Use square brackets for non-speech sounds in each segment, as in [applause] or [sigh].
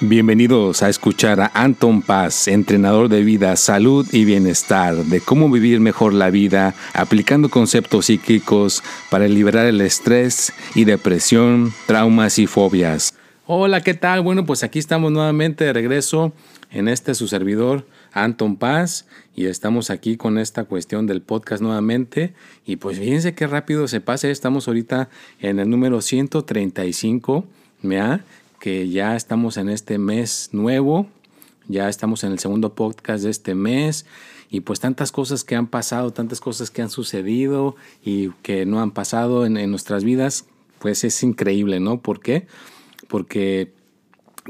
Bienvenidos a escuchar a Anton Paz, entrenador de vida, salud y bienestar, de cómo vivir mejor la vida, aplicando conceptos psíquicos para liberar el estrés y depresión, traumas y fobias. Hola, ¿qué tal? Bueno, pues aquí estamos nuevamente de regreso en este su servidor, Anton Paz, y estamos aquí con esta cuestión del podcast nuevamente. Y pues fíjense qué rápido se pase, estamos ahorita en el número 135, ¿me que ya estamos en este mes nuevo, ya estamos en el segundo podcast de este mes y pues tantas cosas que han pasado, tantas cosas que han sucedido y que no han pasado en, nuestras vidas, pues es increíble, ¿no? ¿Por qué? Porque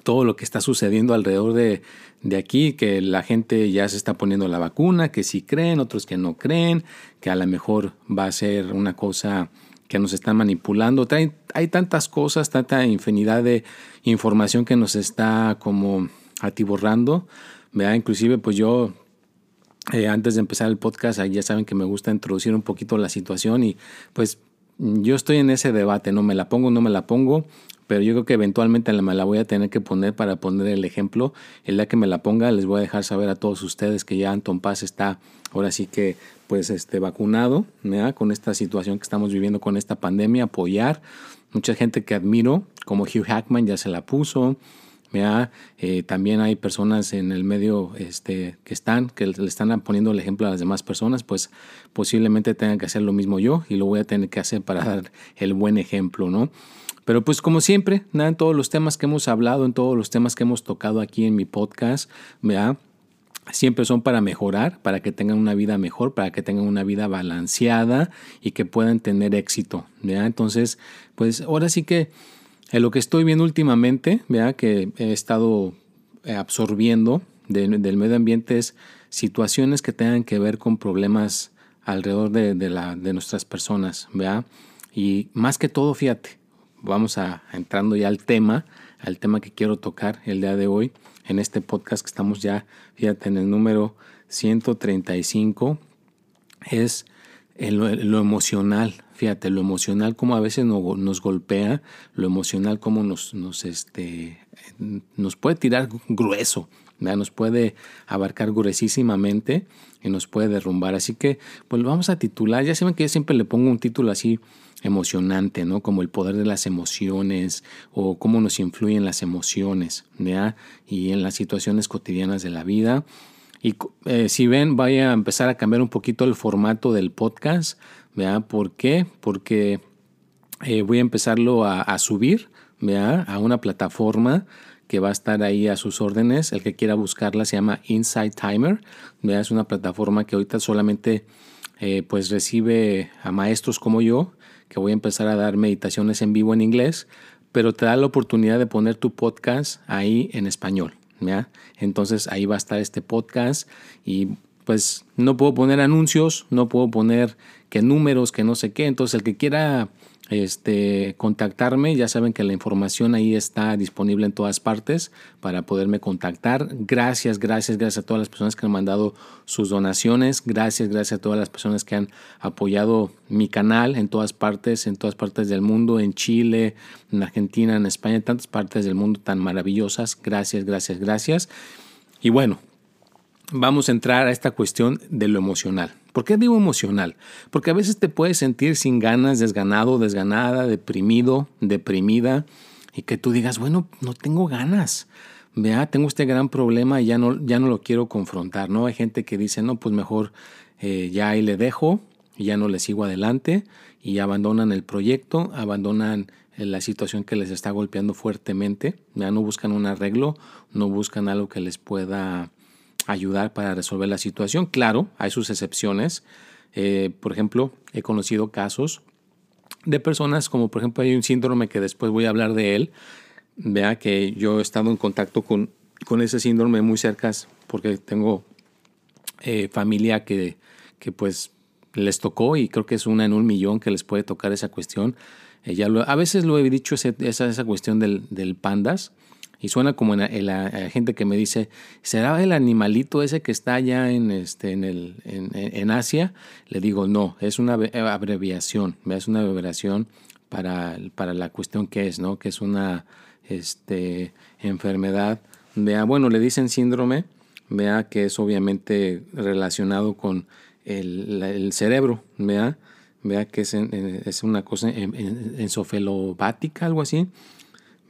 todo lo que está sucediendo alrededor de, de, aquí, que la gente ya se está poniendo la vacuna, que sí creen, otros que no creen, que a lo mejor va a ser una cosa que nos están manipulando. Hay, tantas cosas, tanta infinidad de información que nos está como atiborrando. ¿verdad? Inclusive pues yo eh, antes de empezar el podcast, ya saben que me gusta introducir un poquito la situación y pues yo estoy en ese debate, no me la pongo, no me la pongo, pero yo creo que eventualmente me la voy a tener que poner para poner el ejemplo. El día que me la ponga les voy a dejar saber a todos ustedes que ya Anton Paz está ahora sí que pues este vacunado con esta situación que estamos viviendo con esta pandemia, apoyar. Mucha gente que admiro, como Hugh Hackman ya se la puso. Eh, también hay personas en el medio este, que están, que le están poniendo el ejemplo a las demás personas, pues posiblemente tengan que hacer lo mismo yo y lo voy a tener que hacer para dar el buen ejemplo, ¿no? Pero pues como siempre, nada, en todos los temas que hemos hablado, en todos los temas que hemos tocado aquí en mi podcast, ¿verdad? siempre son para mejorar, para que tengan una vida mejor, para que tengan una vida balanceada y que puedan tener éxito. ¿verdad? Entonces, pues ahora sí que lo que estoy viendo últimamente, ¿verdad? que he estado eh, absorbiendo del medio ambiente es situaciones que tengan que ver con problemas alrededor de, la, de nuestras personas. ¿verdad? Y más que todo, fíjate, vamos a entrando ya al tema, al tema que quiero tocar el día de hoy en este podcast que estamos ya, fíjate, en el número 135, es lo, emocional, fíjate, lo emocional como a veces nos golpea, lo emocional como nos, este, nos puede tirar grueso, nos puede abarcar gruesísimamente y nos puede derrumbar. Así que, pues vamos a titular, ya saben que yo siempre le pongo un título así emocionante, ¿no? Como el poder de las emociones o cómo nos influyen las emociones, ¿ya? Y en las situaciones cotidianas de la vida. Y eh, si ven, voy a empezar a cambiar un poquito el formato del podcast, ¿ya? ¿Por qué? Porque eh, voy a empezarlo a, subir, ¿ya? A una plataforma que va a estar ahí a sus órdenes. El que quiera buscarla se llama Inside Timer. ¿ya? Es una plataforma que ahorita solamente eh, pues recibe a maestros como yo que voy a empezar a dar meditaciones en vivo en inglés, pero te da la oportunidad de poner tu podcast ahí en español. Entonces ahí va a estar este podcast y pues no puedo poner anuncios, no puedo poner que números, que no sé qué. Entonces el que quiera este, contactarme. Ya saben que la información ahí está disponible en todas partes para poderme contactar. Gracias, gracias, gracias a todas las personas que han mandado sus donaciones. Gracias, gracias a todas las personas que han apoyado mi canal en todas partes, en todas partes del mundo, en Chile, en Argentina, en España, en tantas partes del mundo tan maravillosas. Gracias, gracias, gracias. Y bueno, vamos a entrar a esta cuestión de lo emocional. ¿Por qué digo emocional? Porque a veces te puedes sentir sin ganas, desganado, desganada, deprimido, deprimida, y que tú digas, bueno, no tengo ganas. Vea, tengo este gran problema y ya no, ya no lo quiero confrontar, ¿no? Hay gente que dice, no, pues mejor eh, ya ahí le dejo, y ya no le sigo adelante, y abandonan el proyecto, abandonan eh, la situación que les está golpeando fuertemente, ya no buscan un arreglo, no buscan algo que les pueda ayudar para resolver la situación. Claro, hay sus excepciones. Eh, por ejemplo, he conocido casos de personas como por ejemplo hay un síndrome que después voy a hablar de él. Vea que yo he estado en contacto con, con ese síndrome muy cerca porque tengo eh, familia que, que pues les tocó y creo que es una en un millón que les puede tocar esa cuestión. Eh, a veces lo he dicho, esa, esa cuestión del, del pandas. Y suena como la, gente que me dice, ¿será el animalito ese que está allá en, este, en, el, en, en Asia? Le digo, no, es una abreviación, es una abreviación para, para la cuestión que es, ¿no? Que es una, este, enfermedad. Vea, bueno, le dicen síndrome, vea que es obviamente relacionado con el, cerebro, vea, vea que es, es una cosa ensofelobática, algo así.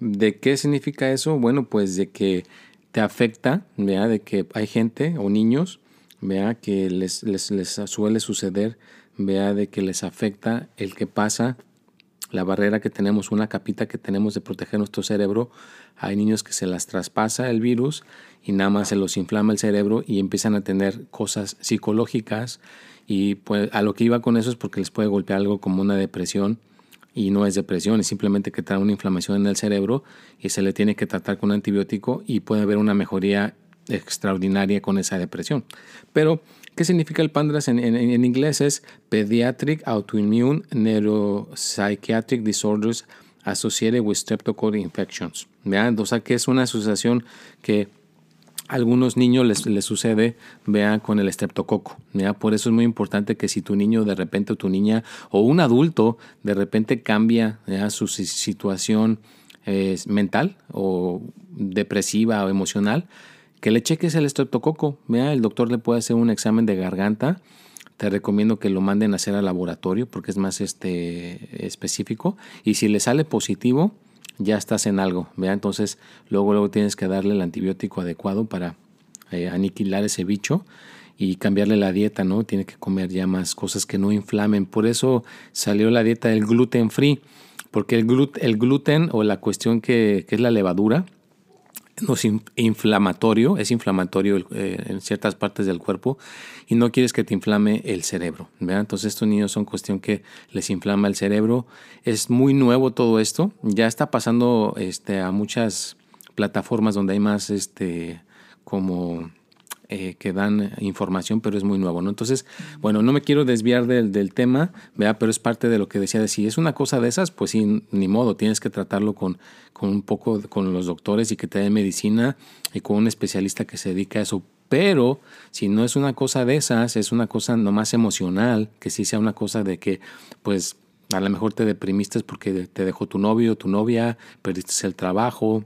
¿De qué significa eso? Bueno, pues de que te afecta, vea, de que hay gente o niños, vea, que les, les, les suele suceder, vea, de que les afecta el que pasa la barrera que tenemos, una capita que tenemos de proteger nuestro cerebro. Hay niños que se las traspasa el virus y nada más se los inflama el cerebro y empiezan a tener cosas psicológicas y pues a lo que iba con eso es porque les puede golpear algo como una depresión y no es depresión, es simplemente que trae una inflamación en el cerebro y se le tiene que tratar con un antibiótico y puede haber una mejoría extraordinaria con esa depresión. Pero ¿Qué significa el PANDRAS en, en, inglés? Es Pediatric Autoimmune Neuropsychiatric Disorders Associated with Streptococcus Infections. ¿Vean? O sea, que es una asociación que algunos niños les, les sucede, vean, con el estreptococo. Por eso es muy importante que si tu niño de repente o tu niña o un adulto de repente cambia su situación eh, mental o depresiva o emocional, que le cheques el estreptococo. Vea, el doctor le puede hacer un examen de garganta. Te recomiendo que lo manden a hacer al laboratorio porque es más este, específico. Y si le sale positivo, ya estás en algo. Vea, entonces luego, luego tienes que darle el antibiótico adecuado para eh, aniquilar ese bicho y cambiarle la dieta, ¿no? Tiene que comer ya más cosas que no inflamen. Por eso salió la dieta del gluten free, porque el, el gluten o la cuestión que es la levadura, no es inflamatorio, es inflamatorio eh, en ciertas partes del cuerpo y no quieres que te inflame el cerebro. Entonces estos niños son cuestión que les inflama el cerebro. Es muy nuevo todo esto. Ya está pasando este, a muchas plataformas donde hay más este, como eh, que dan información, pero es muy nuevo, ¿no? Entonces, bueno, no me quiero desviar del, del tema, ¿vea? pero es parte de lo que decía de si es una cosa de esas, pues sí, ni modo, tienes que tratarlo con, con un poco con los doctores y que te den medicina y con un especialista que se dedica a eso. Pero si no es una cosa de esas, es una cosa nomás emocional, que sí sea una cosa de que, pues, a lo mejor te deprimiste porque te dejó tu novio, tu novia, perdiste el trabajo,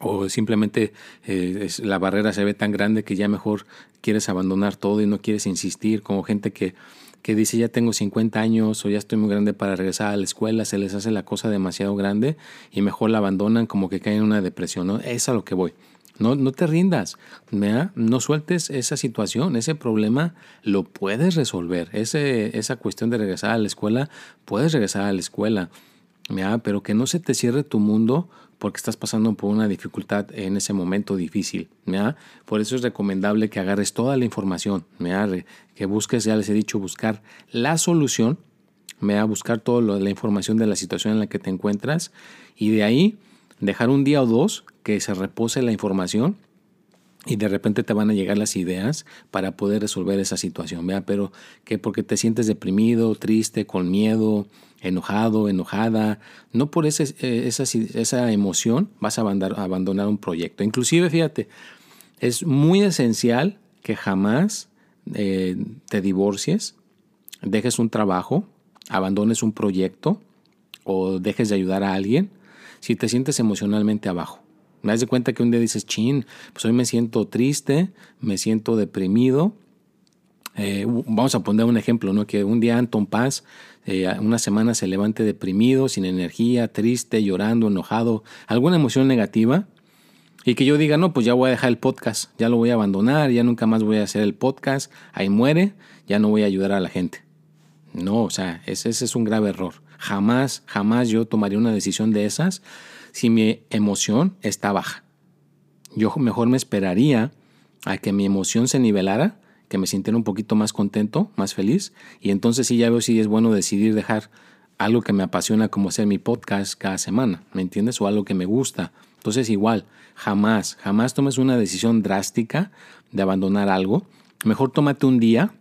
o simplemente eh, la barrera se ve tan grande que ya mejor quieres abandonar todo y no quieres insistir, como gente que, que dice ya tengo 50 años o ya estoy muy grande para regresar a la escuela, se les hace la cosa demasiado grande y mejor la abandonan como que caen en una depresión, ¿no? Es a lo que voy. No, no te rindas, no sueltes esa situación, ese problema lo puedes resolver, ese, esa cuestión de regresar a la escuela, puedes regresar a la escuela, pero que no se te cierre tu mundo porque estás pasando por una dificultad en ese momento difícil. Por eso es recomendable que agarres toda la información, que busques, ya les he dicho, buscar la solución, buscar toda la información de la situación en la que te encuentras y de ahí dejar un día o dos que se repose la información y de repente te van a llegar las ideas para poder resolver esa situación, ¿vea? Pero que porque te sientes deprimido, triste, con miedo, enojado, enojada, no por eh, esa, esa emoción vas a abandonar un proyecto. Inclusive, fíjate, es muy esencial que jamás eh, te divorcies, dejes un trabajo, abandones un proyecto o dejes de ayudar a alguien si te sientes emocionalmente abajo. Me das cuenta que un día dices, chin, pues hoy me siento triste, me siento deprimido. Eh, vamos a poner un ejemplo, ¿no? Que un día Anton Paz, eh, una semana se levante deprimido, sin energía, triste, llorando, enojado, alguna emoción negativa. Y que yo diga, no, pues ya voy a dejar el podcast, ya lo voy a abandonar, ya nunca más voy a hacer el podcast, ahí muere, ya no voy a ayudar a la gente. No, o sea, ese, ese es un grave error. Jamás, jamás yo tomaría una decisión de esas si mi emoción está baja. Yo mejor me esperaría a que mi emoción se nivelara, que me sintiera un poquito más contento, más feliz, y entonces sí ya veo si es bueno decidir dejar algo que me apasiona como hacer mi podcast cada semana, ¿me entiendes? O algo que me gusta. Entonces igual, jamás, jamás tomes una decisión drástica de abandonar algo. Mejor tómate un día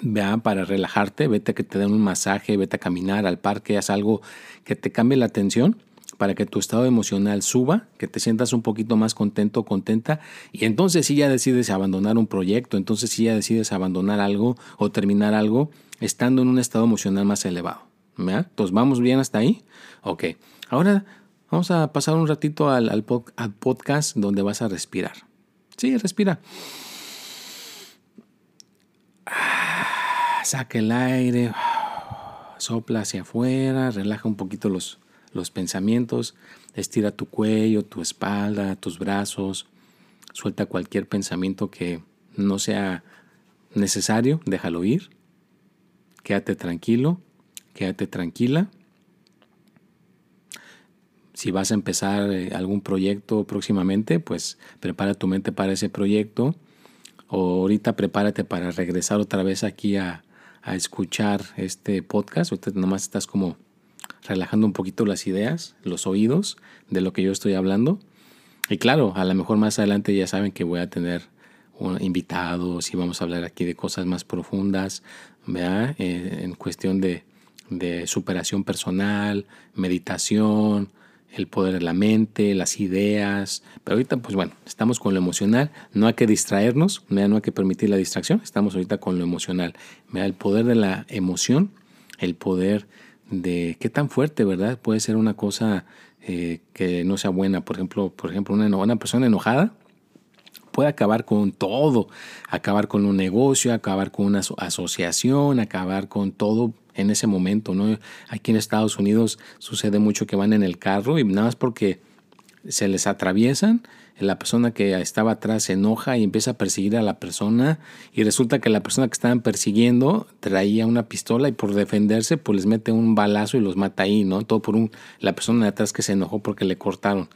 vea para relajarte, vete a que te den un masaje, vete a caminar al parque, haz algo que te cambie la atención para que tu estado emocional suba, que te sientas un poquito más contento contenta y entonces si ya decides abandonar un proyecto, entonces si ya decides abandonar algo o terminar algo estando en un estado emocional más elevado. ¿verdad? Entonces vamos bien hasta ahí. Ok, ahora Vamos a pasar un ratito al, al podcast donde vas a respirar. Sí, respira. Saca el aire, [sighs] sopla hacia afuera, relaja un poquito los, los pensamientos, estira tu cuello, tu espalda, tus brazos, suelta cualquier pensamiento que no sea necesario, déjalo ir, quédate tranquilo, quédate tranquila. Si vas a empezar eh, algún proyecto próximamente, pues prepara tu mente para ese proyecto. O ahorita prepárate para regresar otra vez aquí a, a escuchar este podcast. Ahorita nomás estás como relajando un poquito las ideas, los oídos de lo que yo estoy hablando. Y claro, a lo mejor más adelante ya saben que voy a tener invitados y vamos a hablar aquí de cosas más profundas, ¿verdad? Eh, en cuestión de, de superación personal, meditación, el poder de la mente, las ideas. Pero ahorita, pues bueno, estamos con lo emocional. No hay que distraernos, no hay que permitir la distracción. Estamos ahorita con lo emocional. El poder de la emoción, el poder de qué tan fuerte, ¿verdad? Puede ser una cosa eh, que no sea buena. Por ejemplo, por ejemplo una, una persona enojada puede acabar con todo, acabar con un negocio, acabar con una asociación, acabar con todo en ese momento, ¿no? Aquí en Estados Unidos sucede mucho que van en el carro y nada más porque se les atraviesan, la persona que estaba atrás se enoja y empieza a perseguir a la persona y resulta que la persona que estaban persiguiendo traía una pistola y por defenderse pues les mete un balazo y los mata ahí, ¿no? Todo por un, la persona de atrás que se enojó porque le cortaron.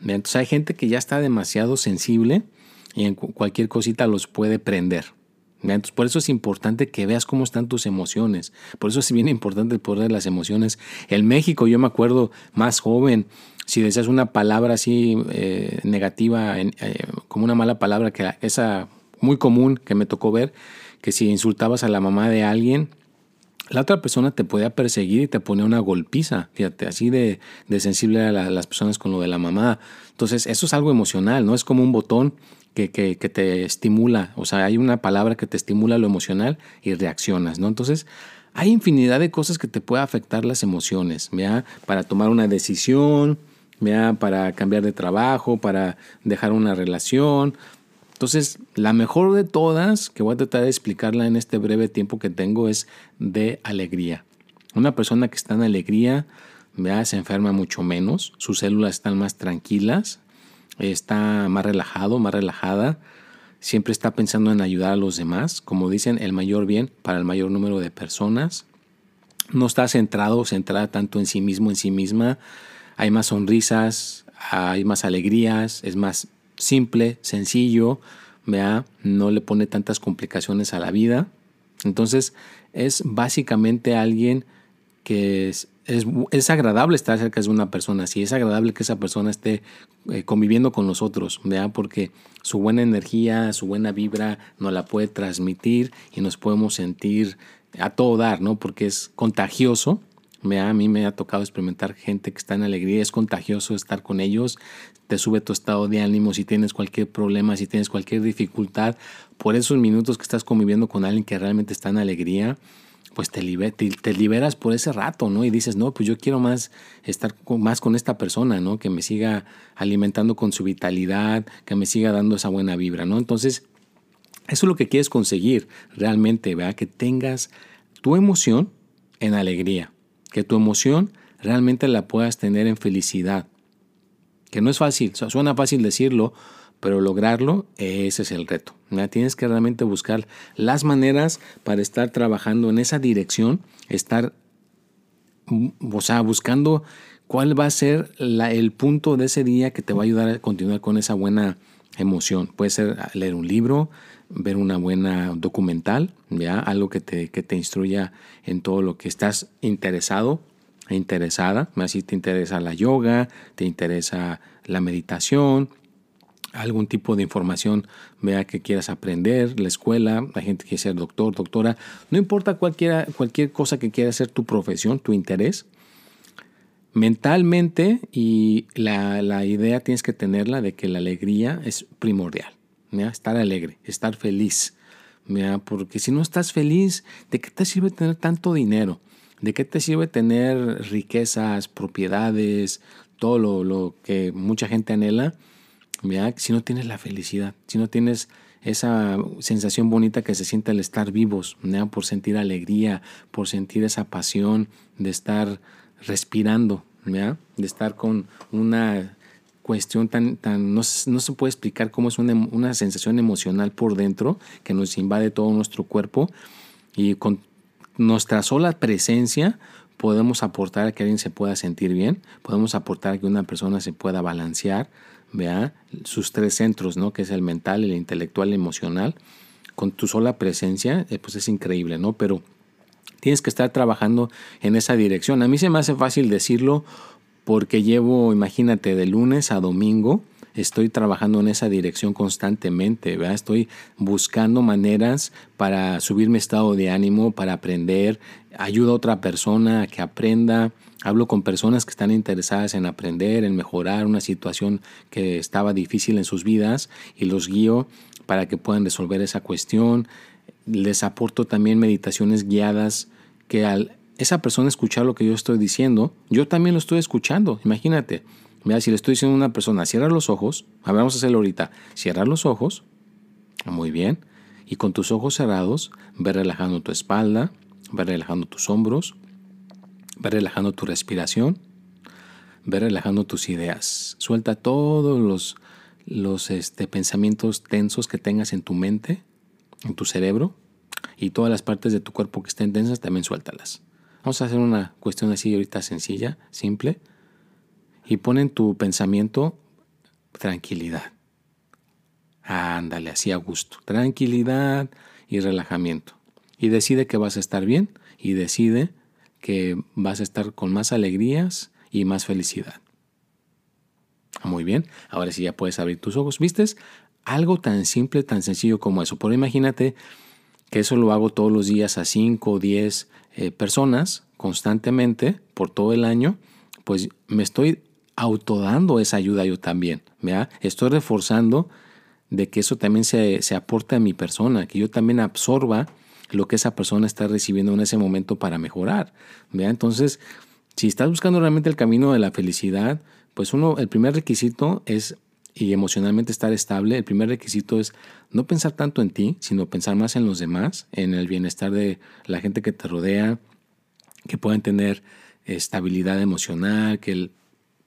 Entonces hay gente que ya está demasiado sensible y en cualquier cosita los puede prender. Entonces, por eso es importante que veas cómo están tus emociones. Por eso es bien importante el poder de las emociones. En México, yo me acuerdo más joven, si decías una palabra así eh, negativa, eh, como una mala palabra, que esa muy común que me tocó ver, que si insultabas a la mamá de alguien, la otra persona te podía perseguir y te ponía una golpiza, fíjate, así de, sensible a las personas con lo de la mamá. Entonces, eso es algo emocional, ¿no? Es como un botón que, que, que, te estimula, o sea, hay una palabra que te estimula lo emocional y reaccionas, ¿no? Entonces, hay infinidad de cosas que te pueden afectar las emociones, ¿ya? Para tomar una decisión, ¿ya? Para cambiar de trabajo, para dejar una relación. Entonces, la mejor de todas, que voy a tratar de explicarla en este breve tiempo que tengo, es de alegría. Una persona que está en alegría, ¿ya? Se enferma mucho menos, sus células están más tranquilas, está más relajado, más relajada, siempre está pensando en ayudar a los demás, como dicen, el mayor bien para el mayor número de personas. No está centrado, centrada tanto en sí mismo, en sí misma. Hay más sonrisas, hay más alegrías, es más simple, sencillo, ¿vea? no le pone tantas complicaciones a la vida. Entonces es básicamente alguien que es, es, agradable estar cerca de una persona así, es agradable que esa persona esté eh, conviviendo con nosotros, porque su buena energía, su buena vibra nos la puede transmitir y nos podemos sentir a todo dar, ¿no? porque es contagioso. A mí me ha tocado experimentar gente que está en alegría, es contagioso estar con ellos, te sube tu estado de ánimo si tienes cualquier problema, si tienes cualquier dificultad, por esos minutos que estás conviviendo con alguien que realmente está en alegría, pues te, te, liberas por ese rato, ¿no? Y dices, no, pues yo quiero más estar más con esta persona, ¿no? Que me siga alimentando con su vitalidad, que me siga dando esa buena vibra, ¿no? Entonces, eso es lo que quieres conseguir realmente, ¿verdad? Que tengas tu emoción en alegría, que tu emoción realmente la puedas tener en felicidad. Que no es fácil, suena fácil decirlo, pero lograrlo, ese es el reto. Tienes que realmente buscar las maneras para estar trabajando en esa dirección, estar o sea, buscando cuál va a ser el punto de ese día que te va a ayudar a continuar con esa buena emoción. Puede ser leer un libro, ver una buena documental, ¿ya? algo que te, que te instruya en todo lo que estás interesado e interesada. Así te interesa la yoga, te interesa la meditación, algún tipo de información vea que quieras aprender, la escuela, la gente que quiere ser doctor, doctora, no importa cualquiera, cualquier cosa que quiera ser tu profesión, tu interés, mentalmente y la, idea tienes que tenerla de que la alegría es primordial, estar alegre, estar feliz, porque si no estás feliz, ¿de qué te sirve tener tanto dinero? ¿De qué te sirve tener riquezas, propiedades, todo lo, que mucha gente anhela, si no tienes la felicidad, si no tienes esa sensación bonita que se siente al estar vivos, por sentir alegría, por sentir esa pasión de estar respirando, de estar con una cuestión tan, tan no, se puede explicar cómo es una, una, sensación emocional por dentro que nos invade todo nuestro cuerpo y con nuestra sola presencia podemos aportar a que alguien se pueda sentir bien, podemos aportar a que una persona se pueda balancear, vea sus tres centros, ¿no? Que es el mental, el intelectual, el emocional. Con tu sola presencia, eh, pues es increíble, ¿no? Pero tienes que estar trabajando en esa dirección. A mí se me hace fácil decirlo porque llevo, imagínate, de lunes a domingo estoy trabajando en esa dirección constantemente, ¿verdad? Estoy buscando maneras para subir mi estado de ánimo, para aprender, ayudo a otra persona a que aprenda, hablo con personas que están interesadas en aprender, en mejorar una situación que estaba difícil en sus vidas y los guío para que puedan resolver esa cuestión. Les aporto también meditaciones guiadas que al esa persona escuchar lo que yo estoy diciendo, yo también lo estoy escuchando. Imagínate, Mira, si le estoy diciendo a una persona, cierra los ojos, a ver, vamos a hacerlo ahorita, cierra los ojos, muy bien, y con tus ojos cerrados, ve relajando tu espalda, ve relajando tus hombros, ve relajando tu respiración, ve relajando tus ideas. Suelta todos los, los este, pensamientos tensos que tengas en tu mente, en tu cerebro, y todas las partes de tu cuerpo que estén tensas, también suéltalas. Vamos a hacer una cuestión así ahorita sencilla, simple y pon en tu pensamiento tranquilidad. Ándale, así a gusto. Tranquilidad y relajamiento. Y decide que vas a estar bien y decide que vas a estar con más alegrías y más felicidad. Muy bien, ahora sí ya puedes abrir tus ojos. ¿Vistes? Algo tan simple, tan sencillo como eso. Por imagínate que eso lo hago todos los días a 5 o 10 eh, personas constantemente por todo el año, pues me estoy autodando esa ayuda yo también. Estoy reforzando de que eso también se, se aporta a mi persona, que yo también absorba lo que esa persona está recibiendo en ese momento para mejorar. Entonces, si estás buscando realmente el camino de la felicidad, pues uno, el primer requisito es, y emocionalmente estar estable, el primer requisito es no pensar tanto en ti, sino pensar más en los demás, en el bienestar de la gente que te rodea, que puedan tener estabilidad emocional, que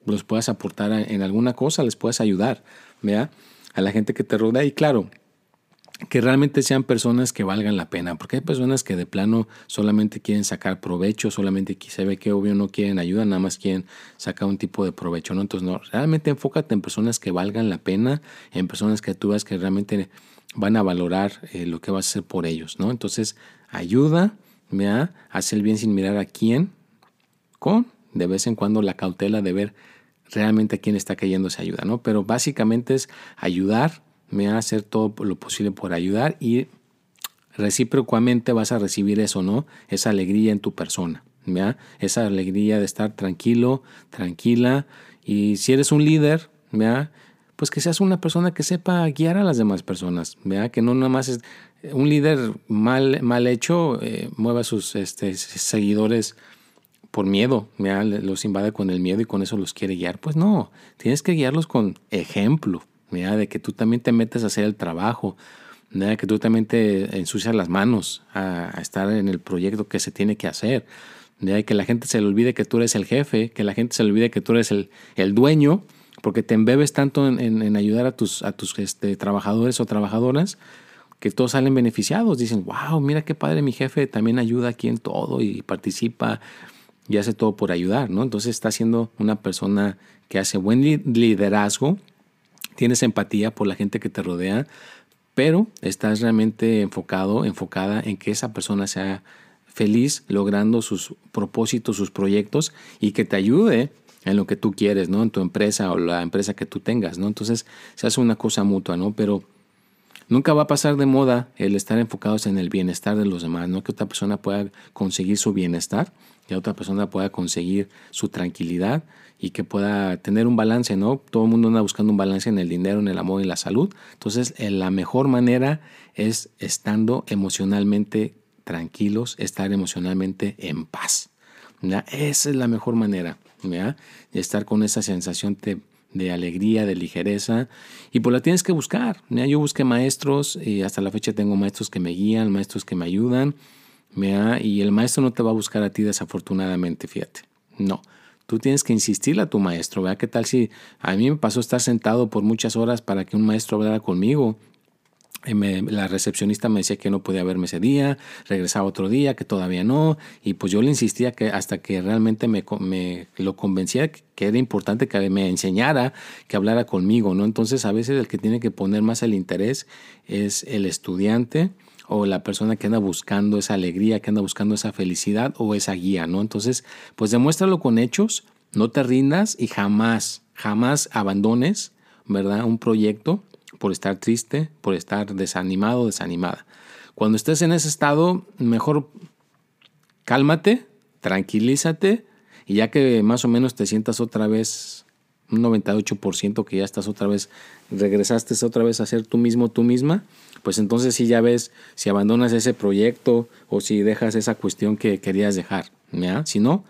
los puedas aportar en alguna cosa, les puedas ayudar, ¿vea? A la gente que te rodea y claro, que realmente sean personas que valgan la pena, porque hay personas que de plano solamente quieren sacar provecho, solamente se ve que obvio no quieren ayuda, nada más quieren sacar un tipo de provecho, ¿no? Entonces, no, realmente enfócate en personas que valgan la pena, en personas que tú ves que realmente van a valorar eh, lo que vas a hacer por ellos, ¿no? Entonces, ayuda, ¿vea? Haz el bien sin mirar a quién, con de vez en cuando la cautela de ver realmente a quién está cayendo esa ayuda, ¿no? Pero básicamente es ayudar, me va a hacer todo lo posible por ayudar y recíprocamente vas a recibir eso, ¿no? Esa alegría en tu persona, ¿ya? Esa alegría de estar tranquilo, tranquila y si eres un líder, ¿ya? Pues que seas una persona que sepa guiar a las demás personas, ¿ya? Que no nada más es un líder mal, mal hecho, eh, mueva a sus este, seguidores por miedo, los invade con el miedo y con eso los quiere guiar. Pues no, tienes que guiarlos con ejemplo, de que tú también te metes a hacer el trabajo, de que tú también te ensucias las manos a, estar en el proyecto que se tiene que hacer, de que la gente se le olvide que tú eres el jefe, que la gente se le olvide que tú eres el, dueño, porque te embebes tanto en, ayudar a tus, a tus este, trabajadores o trabajadoras que todos salen beneficiados. Dicen, wow, mira qué padre, mi jefe también ayuda aquí en todo y participa y hace todo por ayudar, ¿no? Entonces está siendo una persona que hace buen liderazgo, tienes empatía por la gente que te rodea, pero estás realmente enfocado, enfocada en que esa persona sea feliz logrando sus propósitos, sus proyectos y que te ayude en lo que tú quieres, ¿no? En tu empresa o la empresa que tú tengas, ¿no? Entonces se hace una cosa mutua, ¿no? Pero nunca va a pasar de moda el estar enfocados en el bienestar de los demás, ¿no? Que otra persona pueda conseguir su bienestar que otra persona pueda conseguir su tranquilidad y que pueda tener un balance, ¿no? Todo el mundo anda buscando un balance en el dinero, en el amor y la salud. Entonces, eh, la mejor manera es estando emocionalmente tranquilos, estar emocionalmente en paz. Esa es la mejor manera. ¿ya? Y estar con esa sensación de, de, alegría, de ligereza. Y pues la tienes que buscar. ¿ya? Yo busqué maestros y hasta la fecha tengo maestros que me guían, maestros que me ayudan. ¿ya? Y el maestro no te va a buscar a ti desafortunadamente, fíjate. No. Tú tienes que insistirle a tu maestro, ¿verdad? ¿Qué tal si a mí me pasó estar sentado por muchas horas para que un maestro hablara conmigo la recepcionista me decía que no podía verme ese día, regresaba otro día, que todavía no, y pues yo le insistía que hasta que realmente me, me, lo convencía que era importante que me enseñara, que hablara conmigo, ¿no? Entonces a veces el que tiene que poner más el interés es el estudiante o la persona que anda buscando esa alegría, que anda buscando esa felicidad o esa guía, ¿no? Entonces, pues demuéstralo con hechos, no te rindas y jamás, jamás abandones, ¿verdad? Un proyecto por estar triste, por estar desanimado, desanimada. Cuando estés en ese estado, mejor cálmate, tranquilízate y ya que más o menos te sientas otra vez un 98% que ya estás otra vez, regresaste otra vez a ser tú mismo, tú misma, pues entonces sí ya ves si abandonas ese proyecto o si dejas esa cuestión que querías dejar. ¿ya? Si no,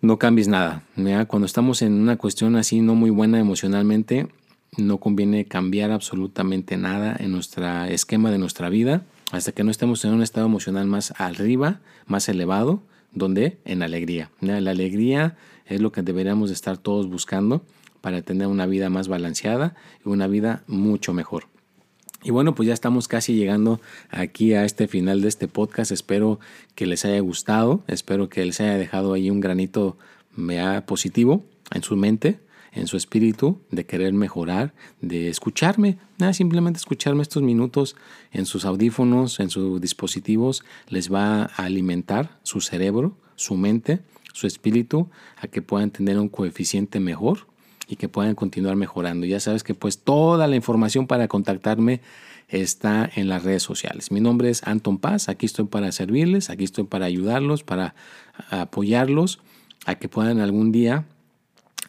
no cambies nada. ¿ya? Cuando estamos en una cuestión así no muy buena emocionalmente, no conviene cambiar absolutamente nada en nuestro esquema de nuestra vida hasta que no estemos en un estado emocional más arriba, más elevado, donde en alegría. La alegría es lo que deberíamos estar todos buscando para tener una vida más balanceada y una vida mucho mejor. Y bueno, pues ya estamos casi llegando aquí a este final de este podcast. Espero que les haya gustado, espero que les haya dejado ahí un granito positivo en su mente en su espíritu de querer mejorar, de escucharme, nada, simplemente escucharme estos minutos en sus audífonos, en sus dispositivos, les va a alimentar su cerebro, su mente, su espíritu, a que puedan tener un coeficiente mejor y que puedan continuar mejorando. Ya sabes que pues toda la información para contactarme está en las redes sociales. Mi nombre es Anton Paz, aquí estoy para servirles, aquí estoy para ayudarlos, para apoyarlos a que puedan algún día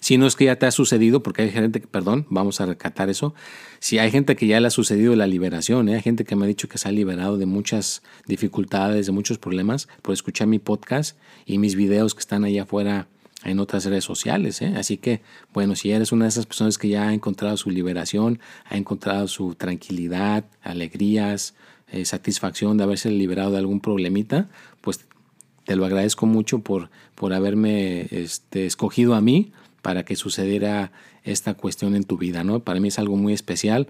si no es que ya te ha sucedido, porque hay gente que, perdón, vamos a recatar eso. Si hay gente que ya le ha sucedido la liberación, ¿eh? hay gente que me ha dicho que se ha liberado de muchas dificultades, de muchos problemas por escuchar mi podcast y mis videos que están allá afuera en otras redes sociales. ¿eh? Así que, bueno, si eres una de esas personas que ya ha encontrado su liberación, ha encontrado su tranquilidad, alegrías, eh, satisfacción de haberse liberado de algún problemita, pues te lo agradezco mucho por, por haberme este, escogido a mí para que sucediera esta cuestión en tu vida, ¿no? Para mí es algo muy especial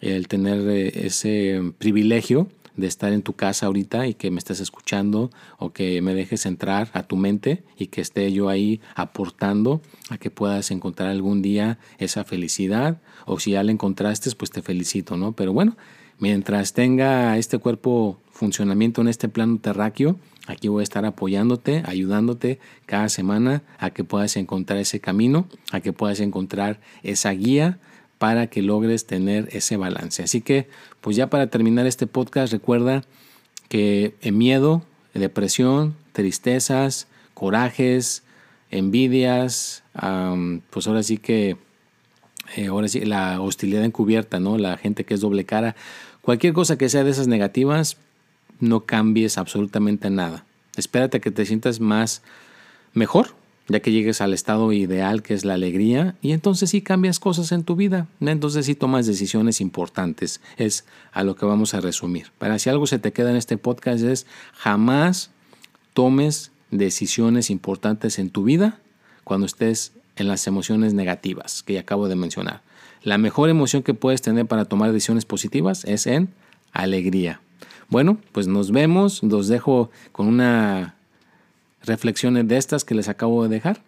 el tener eh, ese privilegio de estar en tu casa ahorita y que me estés escuchando o que me dejes entrar a tu mente y que esté yo ahí aportando a que puedas encontrar algún día esa felicidad o si ya la encontraste pues te felicito, ¿no? Pero bueno, mientras tenga este cuerpo funcionamiento en este plano terráqueo, Aquí voy a estar apoyándote, ayudándote cada semana a que puedas encontrar ese camino, a que puedas encontrar esa guía para que logres tener ese balance. Así que, pues ya para terminar este podcast, recuerda que miedo, depresión, tristezas, corajes, envidias, pues ahora sí que, eh, ahora sí, la hostilidad encubierta, ¿no? La gente que es doble cara, cualquier cosa que sea de esas negativas, no cambies absolutamente nada. Espérate a que te sientas más mejor, ya que llegues al estado ideal que es la alegría, y entonces sí cambias cosas en tu vida, entonces sí tomas decisiones importantes, es a lo que vamos a resumir. Para si algo se te queda en este podcast es jamás tomes decisiones importantes en tu vida cuando estés en las emociones negativas que ya acabo de mencionar. La mejor emoción que puedes tener para tomar decisiones positivas es en alegría. Bueno, pues nos vemos. Los dejo con una reflexión de estas que les acabo de dejar.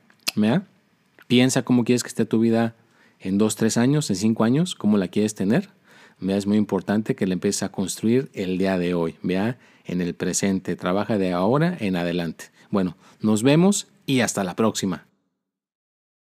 Piensa cómo quieres que esté tu vida en dos, tres años, en cinco años, cómo la quieres tener. Es muy importante que la empieces a construir el día de hoy, vea, en el presente. Trabaja de ahora en adelante. Bueno, nos vemos y hasta la próxima.